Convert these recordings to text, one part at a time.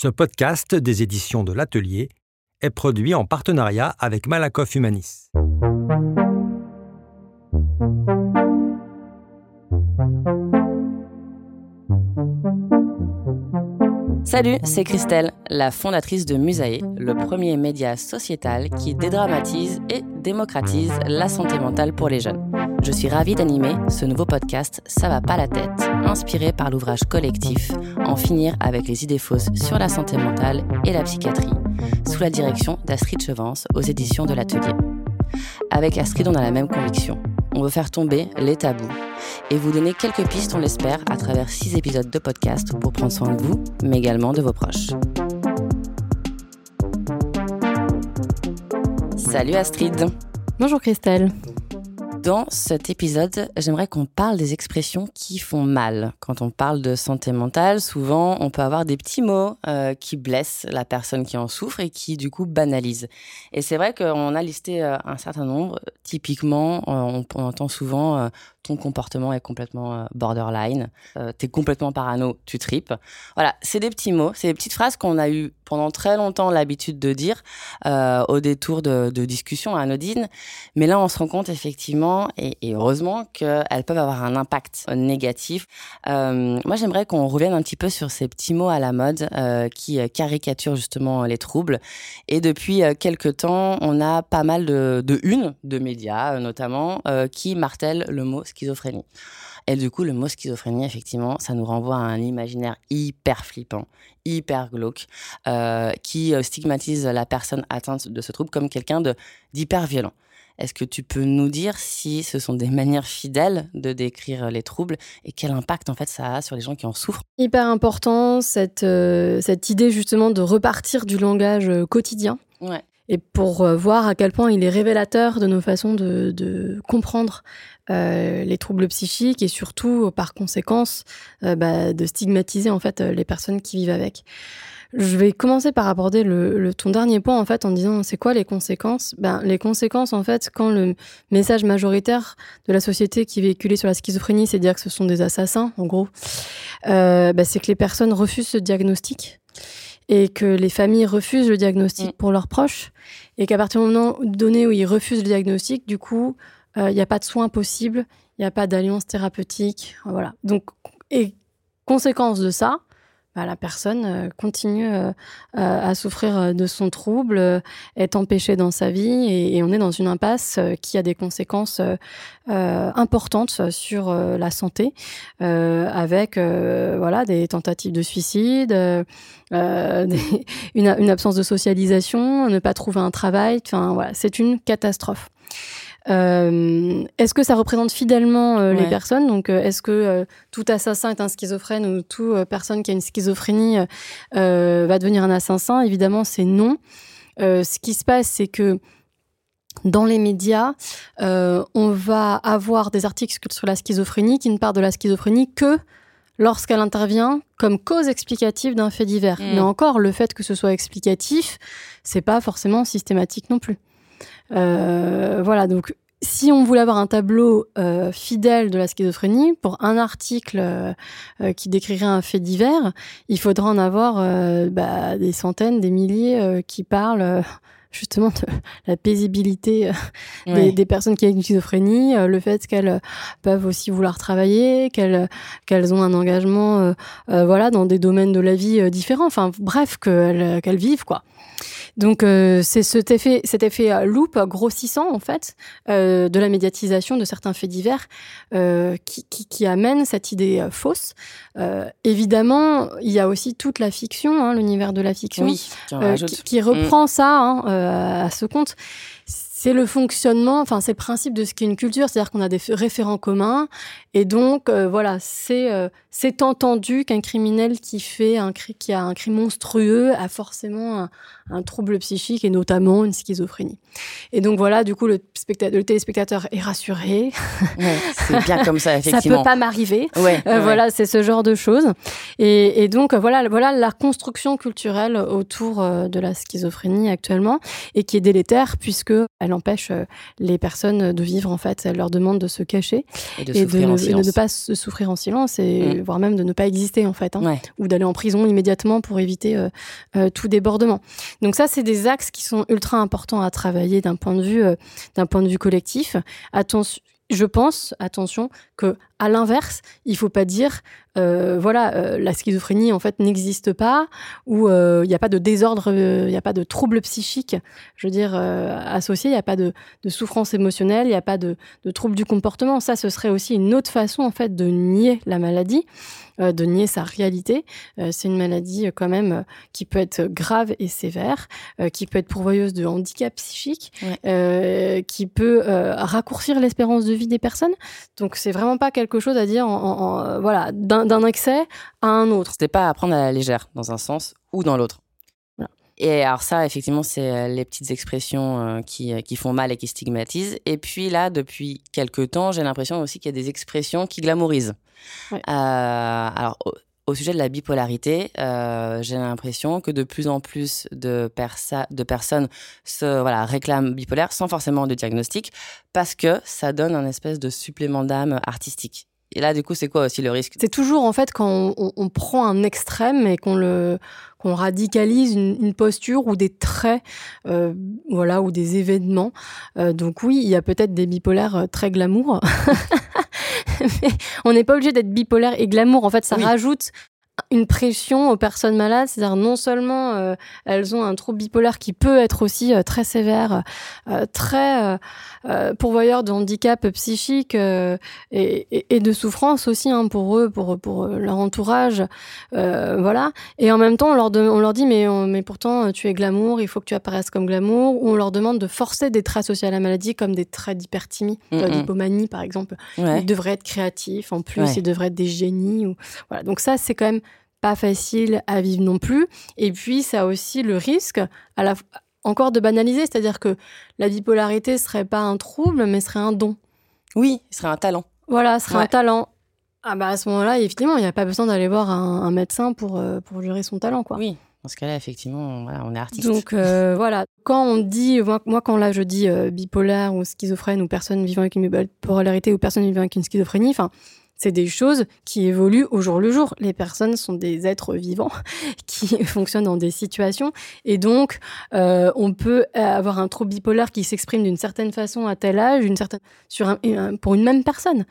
Ce podcast des éditions de l'Atelier est produit en partenariat avec Malakoff Humanis. Salut, c'est Christelle, la fondatrice de Musae, le premier média sociétal qui dédramatise et démocratise la santé mentale pour les jeunes. Je suis ravie d'animer ce nouveau podcast Ça va pas la tête, inspiré par l'ouvrage collectif En finir avec les idées fausses sur la santé mentale et la psychiatrie, sous la direction d'Astrid Chevance aux éditions de l'Atelier. Avec Astrid, on a la même conviction. On veut faire tomber les tabous et vous donner quelques pistes, on l'espère, à travers six épisodes de podcast pour prendre soin de vous, mais également de vos proches. Salut Astrid. Bonjour Christelle. Dans cet épisode, j'aimerais qu'on parle des expressions qui font mal. Quand on parle de santé mentale, souvent on peut avoir des petits mots euh, qui blessent la personne qui en souffre et qui du coup banalisent. Et c'est vrai qu'on a listé euh, un certain nombre. Typiquement, euh, on, entend souvent ton comportement est complètement borderline, t'es complètement parano, tu tripes. Voilà, c'est des petits mots, c'est des petites phrases qu'on a eu pendant très longtemps l'habitude de dire au détour de, de discussions anodines. Mais là, on se rend compte effectivement et, heureusement qu'elles peuvent avoir un impact négatif. Euh, moi, j'aimerais qu'on revienne un petit peu sur ces petits mots à la mode euh, qui caricaturent justement les troubles. Et depuis euh, quelques temps, on a pas mal de, de unes de médias, notamment, qui martèlent le mot schizophrénie. Et du coup, le mot schizophrénie, effectivement, ça nous renvoie à un imaginaire hyper flippant, hyper glauque, qui stigmatise la personne atteinte de ce trouble comme quelqu'un d'hyper violent. Est-ce que tu peux nous dire si ce sont des manières fidèles de décrire les troubles et quel impact en fait ça a sur les gens qui en souffrent? Hyper important cette, euh, cette idée justement de repartir du langage euh, quotidien. Ouais. Et pour euh, voir à quel point il est révélateur de nos façons de, de comprendre les troubles psychiques et surtout par conséquence bah, de stigmatiser en fait les personnes qui vivent avec. Je vais commencer par aborder le, ton dernier point en fait en disant c'est quoi les conséquences? Ben les conséquences en fait quand le message majoritaire de la société qui est véhiculé sur la schizophrénie, c'est dire que ce sont des assassins en gros, euh, ben, c'est que les personnes refusent ce diagnostic et que les familles refusent le diagnostic mm. pour leurs proches et qu'à partir du moment donné où ils refusent le diagnostic, du coup euh, il n'y a pas de soins possibles, il n'y a pas d'alliance thérapeutique, voilà. Donc et conséquence de ça, bah, la personne euh, continue euh, à souffrir euh, de son trouble, est empêchée dans sa vie et, on est dans une impasse qui a des conséquences importantes sur la santé, avec voilà des tentatives de suicide, une, absence de socialisation, ne pas trouver un travail. Enfin voilà, c'est une catastrophe. Euh, est-ce que ça représente fidèlement euh, les personnes? Donc, euh, est-ce que tout assassin est un schizophrène ou toute personne qui a une schizophrénie va devenir un assassin? Évidemment, c'est non. ce qui se passe, c'est que dans les médias, on va avoir des articles sur la schizophrénie qui ne parlent de la schizophrénie que lorsqu'elle intervient comme cause explicative d'un fait divers. Mm. Mais encore, le fait que ce soit explicatif, c'est pas forcément systématique non plus. Euh, voilà, donc si on voulait avoir un tableau euh, fidèle de la schizophrénie, pour un article euh, qui décrirait un fait divers, il faudra en avoir bah, des centaines, des milliers qui parlent justement de la paisibilité des, personnes qui ont une schizophrénie, le fait qu'elles peuvent aussi vouloir travailler, qu'elles qu'elles ont un engagement voilà dans des domaines de la vie différents, enfin bref qu'elles qu'elles vivent quoi. Donc euh, c'est cet effet, cet effet euh, loupe grossissant en fait euh, de la médiatisation de certains faits divers qui, qui, qui, amène cette idée fausse. évidemment, il y a aussi toute la fiction, hein, l'univers de la fiction, qui, qui, reprend mm. ça hein, à ce compte c'est le fonctionnement, enfin c'est le principe de ce qu'est une culture, c'est-à-dire qu'on a des référents communs et donc voilà, c'est c'est entendu qu'un criminel qui fait un qui a un crime monstrueux a forcément trouble psychique et notamment une schizophrénie. Et donc voilà, du coup, le, le téléspectateur est rassuré. c'est bien comme ça, effectivement. ça peut pas m'arriver. Ouais, euh, Voilà, c'est ce genre de choses. Et, et, donc voilà, voilà la construction culturelle autour euh, de la schizophrénie actuellement et qui est délétère puisque elle elle empêche les personnes de vivre en fait. Elle leur demande de se cacher et de, ne, pas se souffrir en silence et mm. voire même de ne pas exister en fait, hein. ou d'aller en prison immédiatement pour éviter tout débordement. Donc ça, c'est des axes qui sont ultra importants à travailler d'un point de vue d'un point de vue collectif. Attention, je pense, attention, que à l'inverse, il faut pas dire, euh, voilà, euh, la schizophrénie en fait n'existe pas, ou euh, il n'y a pas de désordre, il n'y a pas de trouble psychique, je veux dire associé, il n'y a pas de, souffrance émotionnelle, il n'y a pas de, de trouble du comportement. Ça, ce serait aussi une autre façon en fait de nier la maladie, de nier sa réalité. C'est une maladie quand même qui peut être grave et sévère, qui peut être pourvoyeuse de handicap psychique, qui peut raccourcir l'espérance de vie des personnes. Donc c'est vraiment pas quelque quelque chose à dire en, euh, voilà, d'un excès à un autre. C'était pas à prendre à la légère, dans un sens ou dans l'autre. Et alors ça, effectivement, c'est euh, les petites expressions euh, qui, qui, font mal et qui stigmatisent. Et puis là, depuis quelques temps, j'ai l'impression aussi qu'il y a des expressions qui glamourisent. alors, au, sujet de la bipolarité, j'ai l'impression que de plus en plus de, personnes se réclament bipolaire sans forcément de diagnostic parce que ça donne un espèce de supplément d'âme artistique. Et là, du coup, c'est quoi aussi le risque? C'est toujours en fait quand on, prend un extrême et qu'on radicalise une, posture ou des traits, euh, voilà, ou des événements. Euh, donc oui, il y a peut-être des bipolaires euh, très glamour. Mais on n'est pas obligé d'être bipolaire et glamour. En fait, ça rajoute une pression aux personnes malades, c'est-à-dire non seulement euh, elles ont un trouble bipolaire qui peut être aussi euh, très sévère, euh, très pourvoyeur de handicap psychique et, et, de souffrance aussi hein, pour eux, pour pour leur entourage, voilà. Et en même temps, on leur on leur dit mais mais pourtant tu es glamour, il faut que tu apparaisses comme glamour, ou on leur demande de forcer des traits associés à la maladie comme des traits d'hyperthymie, d'hypomanie par exemple. Ils devraient être créatifs, en plus ils devraient être des génies ou voilà. Donc ça c'est quand même pas facile à vivre non plus. Et puis, ça a aussi le risque, à la, encore de banaliser, c'est-à-dire que la bipolarité serait pas un trouble, mais serait un don. Oui, ce serait un talent. Voilà, ce serait un talent. Ah bah à ce moment-là, évidemment, il n'y a pas besoin d'aller voir un, médecin pour, euh, pour gérer son talent, quoi. Oui, dans ce cas-là, effectivement, on est artiste. Donc euh, voilà, quand on dit, moi, quand là je dis euh, bipolaire ou schizophrène ou personne vivant avec une bipolarité ou personne vivant avec une schizophrénie, enfin, c'est des choses qui évoluent au jour le jour. Les personnes sont des êtres vivants qui fonctionnent dans des situations. Et donc, euh, on peut avoir un trouble bipolaire qui s'exprime d'une certaine façon à tel âge, une certaine, sur pour une même personne.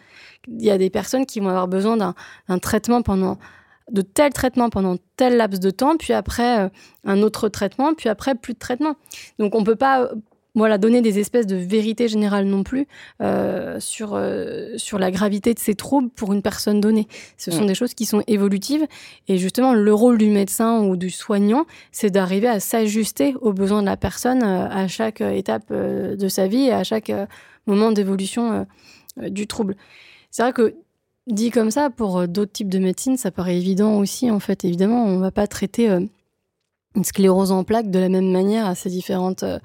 Il y a des personnes qui vont avoir besoin d'un traitement pendant de tel traitement pendant tel laps de temps, puis après euh, un autre traitement, puis après plus de traitement. Donc on peut pas voilà, donner des espèces de vérité générale non plus euh, sur, euh, sur la gravité de ces troubles pour une personne donnée. Ce sont mm. des choses qui sont évolutives et justement le rôle du médecin ou du soignant, c'est d'arriver à s'ajuster aux besoins de la personne euh, à chaque étape de sa vie et à chaque moment d'évolution du trouble. C'est vrai que dit comme ça, pour d'autres types de médecine, ça paraît évident aussi. En fait, évidemment, on ne va pas traiter une sclérose en plaques de la même manière à ces différentes euh,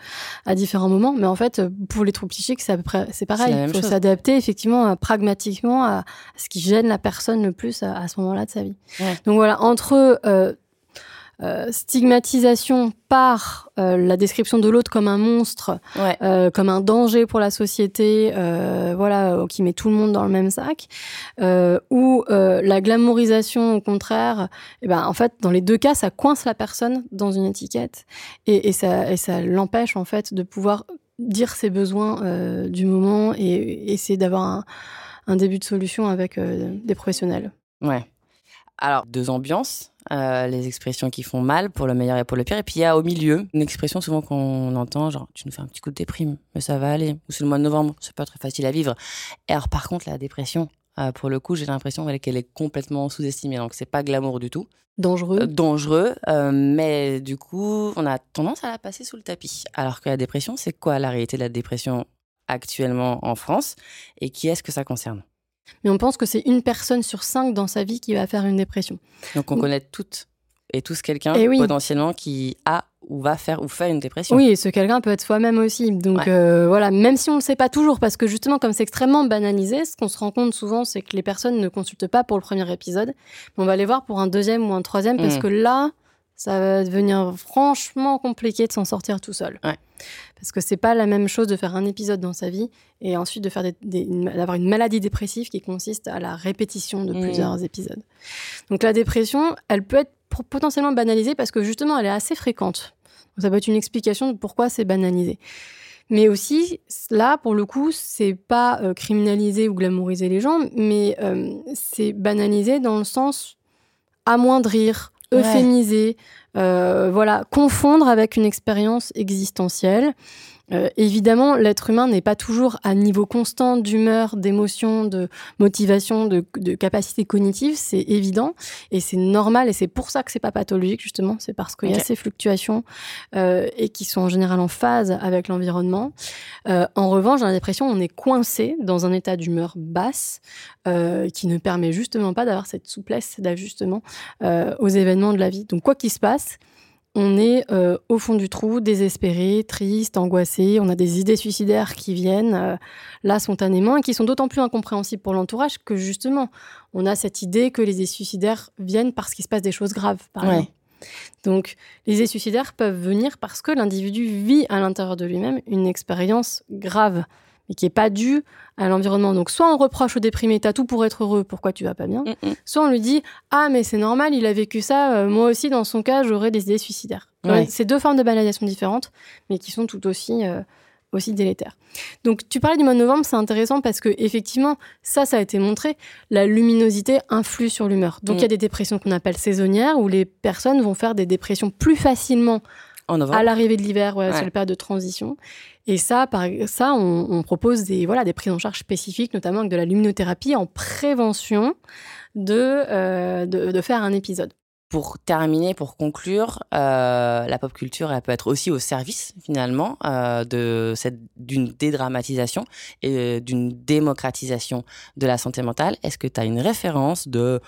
à différents moments. Mais en fait pour les troubles psychiques c'est à peu près c'est pareil. Il faut s'adapter effectivement euh, pragmatiquement à, ce qui gêne la personne le plus à, ce moment-là de sa vie. Donc voilà entre euh, euh, stigmatisation par euh, la description de l'autre comme un monstre, euh, comme un danger pour la société, voilà, qui met tout le monde dans le même sac, ou la glamourisation au contraire, et eh ben en fait dans les deux cas ça coince la personne dans une étiquette et, et ça, et ça l'empêche en fait de pouvoir dire ses besoins du moment et, essayer d'avoir un, un, début de solution avec des professionnels. Ouais. Alors, deux ambiances, euh, les expressions qui font mal pour le meilleur et pour le pire. Et puis il y a au milieu une expression souvent qu'on entend, genre tu nous fais un petit coup de déprime, mais ça va aller. Ou c'est le mois de novembre, c'est pas très facile à vivre. Et alors par contre, la dépression, euh, pour le coup, j'ai l'impression qu'elle est complètement sous-estimée. Donc c'est pas glamour du tout. Dangereux. Euh, dangereux, mais du coup, on a tendance à la passer sous le tapis. Alors que la dépression, c'est quoi la réalité de la dépression actuellement en France et qui est-ce que ça concerne? Mais on pense que c'est une personne sur cinq dans sa vie qui va faire une dépression. Donc on connaît toutes et tous quelqu'un eh potentiellement qui a ou va faire ou fait une dépression. Oui, et ce quelqu'un peut être soi-même aussi. Donc euh, voilà, même si on ne le sait pas toujours, parce que justement, comme c'est extrêmement banalisé, ce qu'on se rend compte souvent, c'est que les personnes ne consultent pas pour le premier épisode. on va les voir pour un deuxième ou un troisième, parce mmh. que là, ça va devenir franchement compliqué de s'en sortir tout seul. Parce que c'est pas la même chose de faire un épisode dans sa vie et ensuite de faire d'avoir une maladie dépressive qui consiste à la répétition de mmh. plusieurs épisodes. Donc la dépression, elle peut être potentiellement banalisée parce que justement, elle est assez fréquente. ça peut être une explication de pourquoi c'est banalisé. Mais aussi, là, pour le coup, c'est pas euh, criminaliser ou glamouriser les gens, mais euh, c'est banaliser dans le sens amoindrir, euphémiser, euh, voilà, confondre avec une expérience existentielle. Euh, évidemment, l'être humain n'est pas toujours à niveau constant d'humeur, d'émotion, de motivation, de, capacité cognitive, c'est évident et c'est normal et c'est pour ça que c'est pas pathologique justement, c'est parce qu'il y a ces fluctuations euh, et qui sont en général en phase avec l'environnement. Euh, en revanche, dans la dépression, on est coincé dans un état d'humeur basse qui ne permet justement pas d'avoir cette souplesse d'ajustement aux événements de la vie. Donc quoi qu'il se passe, on est euh, au fond du trou, désespéré, triste, angoissé, on a des idées suicidaires qui viennent euh, là spontanément et qui sont d'autant plus incompréhensibles pour l'entourage que justement, on a cette idée que les idées suicidaires viennent parce qu'il se passe des choses graves. Donc, les idées suicidaires peuvent venir parce que l'individu vit à l'intérieur de lui-même une expérience grave mais qui n'est pas dû à l'environnement. Donc, soit on reproche au déprimé, t'as tout pour être heureux, pourquoi tu vas pas bien mm, mm. Soit on lui dit, ah, mais c'est normal, il a vécu ça, euh, moi aussi, dans son cas, j'aurais des idées suicidaires. C'est deux formes de banalisation différentes, mais qui sont tout aussi, euh, aussi délétères. Donc, tu parlais du mois de novembre, c'est intéressant parce que, effectivement, ça, ça a été montré, la luminosité influe sur l'humeur. Donc, il y a mm. des dépressions qu'on appelle saisonnières, où les personnes vont faire des dépressions plus facilement à l'arrivée de l'hiver, ouais, sur le période de transition. Et ça, par, ça on, propose des, voilà, des prises en charge spécifiques, notamment avec de la luminothérapie en prévention de, euh, de, faire un épisode. Pour terminer, pour conclure, euh, la pop culture, elle peut être aussi au service finalement euh, de cette d'une dédramatisation et d'une démocratisation de la santé mentale. Est-ce que tu as une référence de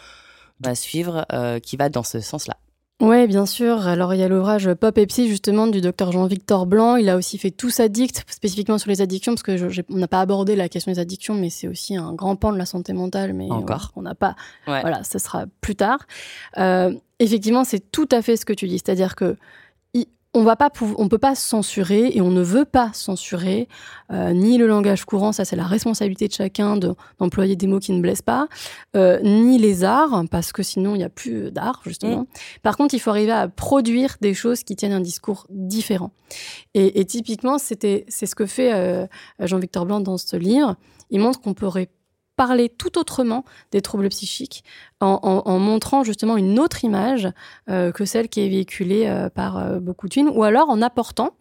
à suivre qui va dans ce sens-là? Oui, bien sûr. Alors, il y a l'ouvrage Pop et Psy, justement, du docteur Jean-Victor Blanc. Il a aussi fait Tous addicts, spécifiquement sur les addictions, parce que on n'a pas abordé la question des addictions, mais c'est aussi un grand pan de la santé mentale. Mais encore, on n'a pas. Voilà, ce sera plus tard. Euh, effectivement, c'est tout à fait ce que tu dis, c'est-à-dire que on va pas on peut pas censurer et on ne veut pas censurer euh, ni le langage courant, ça c'est la responsabilité de chacun d'employer des mots qui ne blessent pas, euh, ni les arts parce que sinon il n'y a plus d'art justement. Mm. Par contre, il faut arriver à produire des choses qui tiennent un discours différent. Et, typiquement, c'était c'est ce que fait euh, Jean-Victor Blanc dans ce livre. Il montre qu'on pourrait parler tout autrement des troubles psychiques en, montrant justement une autre image euh, que celle qui est véhiculée euh, par euh, beaucoup de films, ou alors en apportant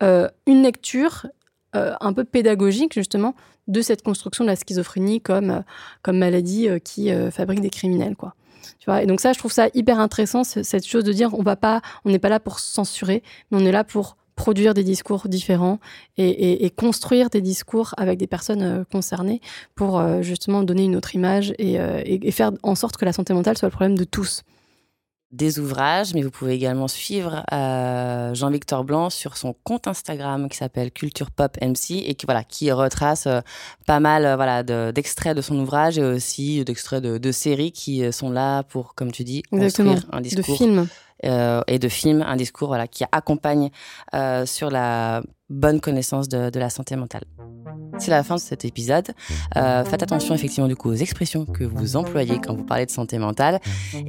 une lecture un peu pédagogique justement de cette construction de la schizophrénie comme, comme maladie qui fabrique des criminels. quoi. Tu vois et donc ça, je trouve ça hyper intéressant, cette chose de dire on va pas, on n'est pas là pour censurer, mais on est là pour produire des discours différents et, construire des discours avec des personnes euh, concernées pour euh, justement donner une autre image euh, et, faire en sorte que la santé mentale soit le problème de tous. Des ouvrages, mais vous pouvez également suivre Jean-Victor Blanc sur son compte Instagram qui s'appelle Culture Pop MC et qui voilà qui retrace pas mal voilà d'extraits de, son ouvrage et aussi d'extraits de, séries qui sont là pour, comme tu dis, construire un discours. De films et de films, un discours voilà, qui accompagne euh, sur la bonne connaissance de, la santé mentale. C'est la fin de cet épisode. Euh, faites attention effectivement du coup aux expressions que vous employez quand vous parlez de santé mentale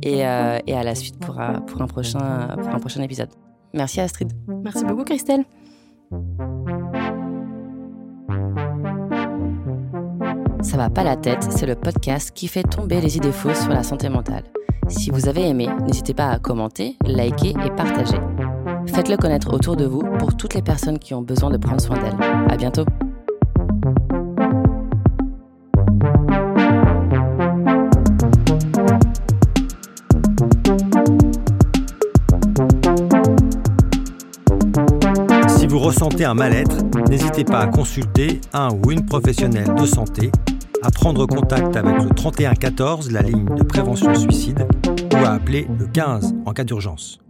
et, et à la suite pour, pour, un prochain, pour un prochain épisode. Merci Astrid. Merci beaucoup Christelle. Ça va pas la tête, c'est le podcast qui fait tomber les idées fausses sur la santé mentale. Si vous avez aimé, n'hésitez pas à commenter, liker et partager. Faites-le connaître autour de vous pour toutes les personnes qui ont besoin de prendre soin d'elles. À bientôt! Si vous ressentez un mal-être, n'hésitez pas à consulter un ou une professionnelle de santé à prendre contact avec le 3114, la ligne de prévention suicide, ou à appeler le 15 en cas d'urgence.